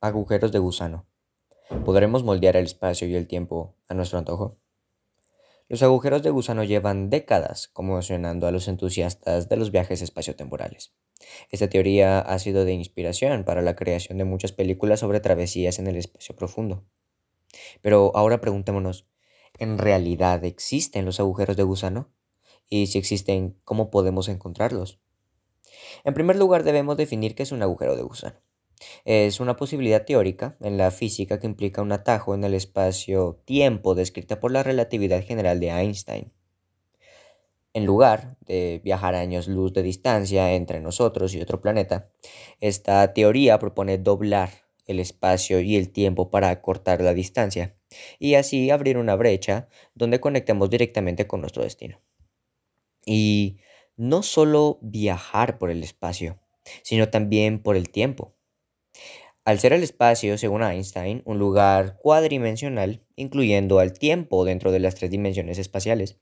Agujeros de gusano. ¿Podremos moldear el espacio y el tiempo a nuestro antojo? Los agujeros de gusano llevan décadas conmocionando a los entusiastas de los viajes espaciotemporales. Esta teoría ha sido de inspiración para la creación de muchas películas sobre travesías en el espacio profundo. Pero ahora preguntémonos, ¿en realidad existen los agujeros de gusano? Y si existen, ¿cómo podemos encontrarlos? En primer lugar, debemos definir qué es un agujero de gusano. Es una posibilidad teórica en la física que implica un atajo en el espacio-tiempo descrita por la relatividad general de Einstein. En lugar de viajar años luz de distancia entre nosotros y otro planeta, esta teoría propone doblar el espacio y el tiempo para acortar la distancia y así abrir una brecha donde conectemos directamente con nuestro destino. Y no solo viajar por el espacio, sino también por el tiempo. Al ser el espacio, según Einstein, un lugar cuadridimensional, incluyendo al tiempo dentro de las tres dimensiones espaciales,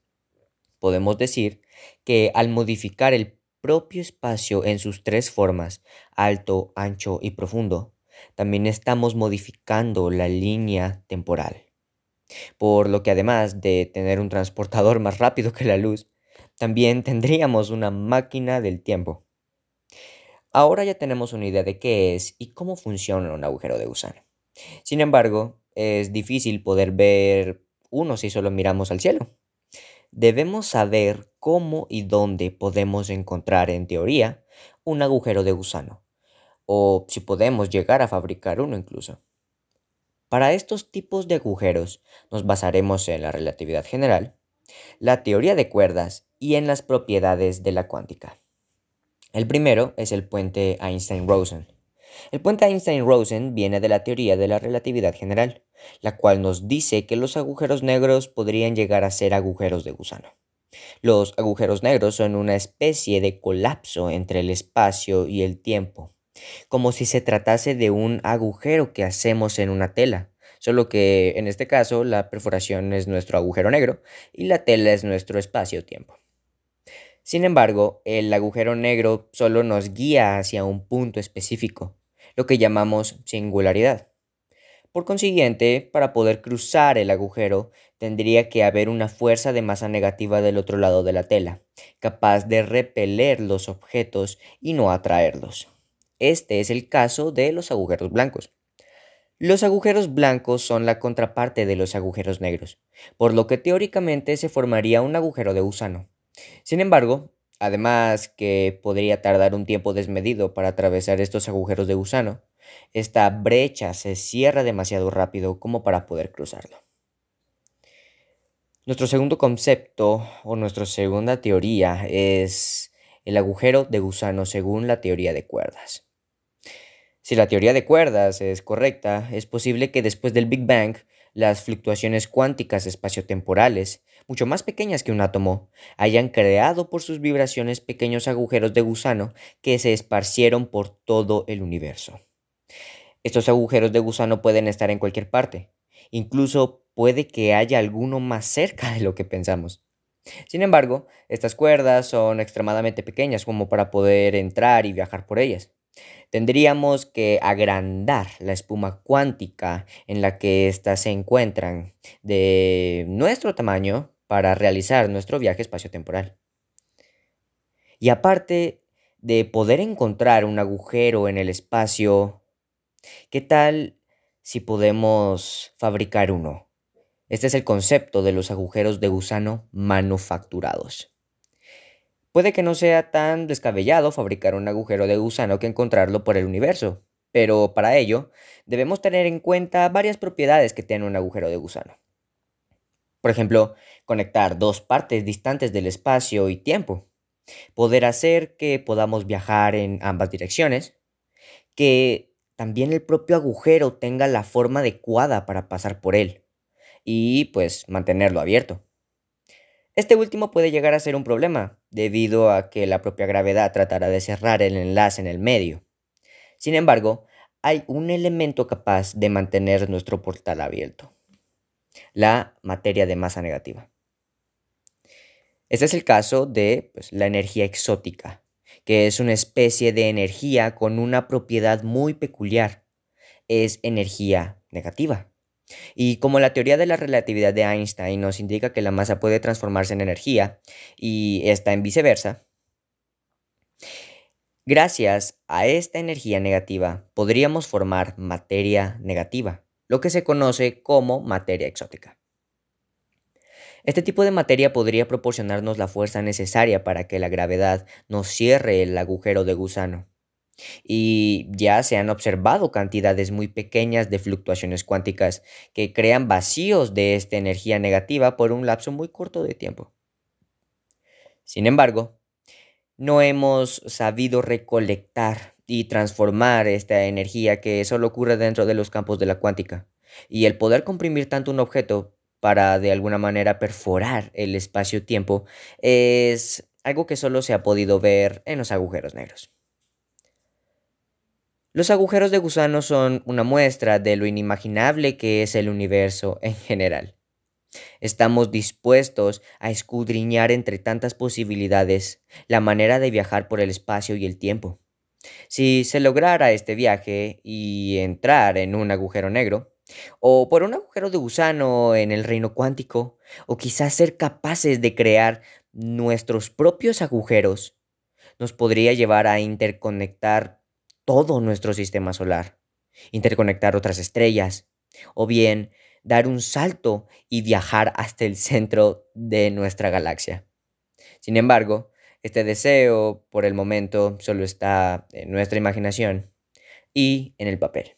podemos decir que al modificar el propio espacio en sus tres formas, alto, ancho y profundo, también estamos modificando la línea temporal. Por lo que además de tener un transportador más rápido que la luz, también tendríamos una máquina del tiempo. Ahora ya tenemos una idea de qué es y cómo funciona un agujero de gusano. Sin embargo, es difícil poder ver uno si solo miramos al cielo. Debemos saber cómo y dónde podemos encontrar, en teoría, un agujero de gusano, o si podemos llegar a fabricar uno incluso. Para estos tipos de agujeros nos basaremos en la relatividad general, la teoría de cuerdas y en las propiedades de la cuántica. El primero es el puente Einstein-Rosen. El puente Einstein-Rosen viene de la teoría de la relatividad general, la cual nos dice que los agujeros negros podrían llegar a ser agujeros de gusano. Los agujeros negros son una especie de colapso entre el espacio y el tiempo, como si se tratase de un agujero que hacemos en una tela, solo que en este caso la perforación es nuestro agujero negro y la tela es nuestro espacio-tiempo. Sin embargo, el agujero negro solo nos guía hacia un punto específico, lo que llamamos singularidad. Por consiguiente, para poder cruzar el agujero, tendría que haber una fuerza de masa negativa del otro lado de la tela, capaz de repeler los objetos y no atraerlos. Este es el caso de los agujeros blancos. Los agujeros blancos son la contraparte de los agujeros negros, por lo que teóricamente se formaría un agujero de gusano. Sin embargo, además que podría tardar un tiempo desmedido para atravesar estos agujeros de gusano, esta brecha se cierra demasiado rápido como para poder cruzarlo. Nuestro segundo concepto o nuestra segunda teoría es el agujero de gusano según la teoría de cuerdas. Si la teoría de cuerdas es correcta, es posible que después del Big Bang las fluctuaciones cuánticas espaciotemporales, mucho más pequeñas que un átomo, hayan creado por sus vibraciones pequeños agujeros de gusano que se esparcieron por todo el universo. Estos agujeros de gusano pueden estar en cualquier parte, incluso puede que haya alguno más cerca de lo que pensamos. Sin embargo, estas cuerdas son extremadamente pequeñas como para poder entrar y viajar por ellas. Tendríamos que agrandar la espuma cuántica en la que éstas se encuentran de nuestro tamaño para realizar nuestro viaje espaciotemporal. Y aparte de poder encontrar un agujero en el espacio, ¿qué tal si podemos fabricar uno? Este es el concepto de los agujeros de gusano manufacturados. Puede que no sea tan descabellado fabricar un agujero de gusano que encontrarlo por el universo, pero para ello debemos tener en cuenta varias propiedades que tiene un agujero de gusano. Por ejemplo, conectar dos partes distantes del espacio y tiempo, poder hacer que podamos viajar en ambas direcciones, que también el propio agujero tenga la forma adecuada para pasar por él y pues mantenerlo abierto. Este último puede llegar a ser un problema, debido a que la propia gravedad tratará de cerrar el enlace en el medio. Sin embargo, hay un elemento capaz de mantener nuestro portal abierto, la materia de masa negativa. Este es el caso de pues, la energía exótica, que es una especie de energía con una propiedad muy peculiar. es energía negativa. Y como la teoría de la relatividad de Einstein nos indica que la masa puede transformarse en energía y esta en viceversa, gracias a esta energía negativa podríamos formar materia negativa, lo que se conoce como materia exótica. Este tipo de materia podría proporcionarnos la fuerza necesaria para que la gravedad nos cierre el agujero de gusano y ya se han observado cantidades muy pequeñas de fluctuaciones cuánticas que crean vacíos de esta energía negativa por un lapso muy corto de tiempo. Sin embargo, no hemos sabido recolectar y transformar esta energía que solo ocurre dentro de los campos de la cuántica. Y el poder comprimir tanto un objeto para de alguna manera perforar el espacio-tiempo es algo que solo se ha podido ver en los agujeros negros. Los agujeros de gusano son una muestra de lo inimaginable que es el universo en general. Estamos dispuestos a escudriñar entre tantas posibilidades la manera de viajar por el espacio y el tiempo. Si se lograra este viaje y entrar en un agujero negro, o por un agujero de gusano en el reino cuántico, o quizás ser capaces de crear nuestros propios agujeros, nos podría llevar a interconectar todo nuestro sistema solar, interconectar otras estrellas, o bien dar un salto y viajar hasta el centro de nuestra galaxia. Sin embargo, este deseo por el momento solo está en nuestra imaginación y en el papel.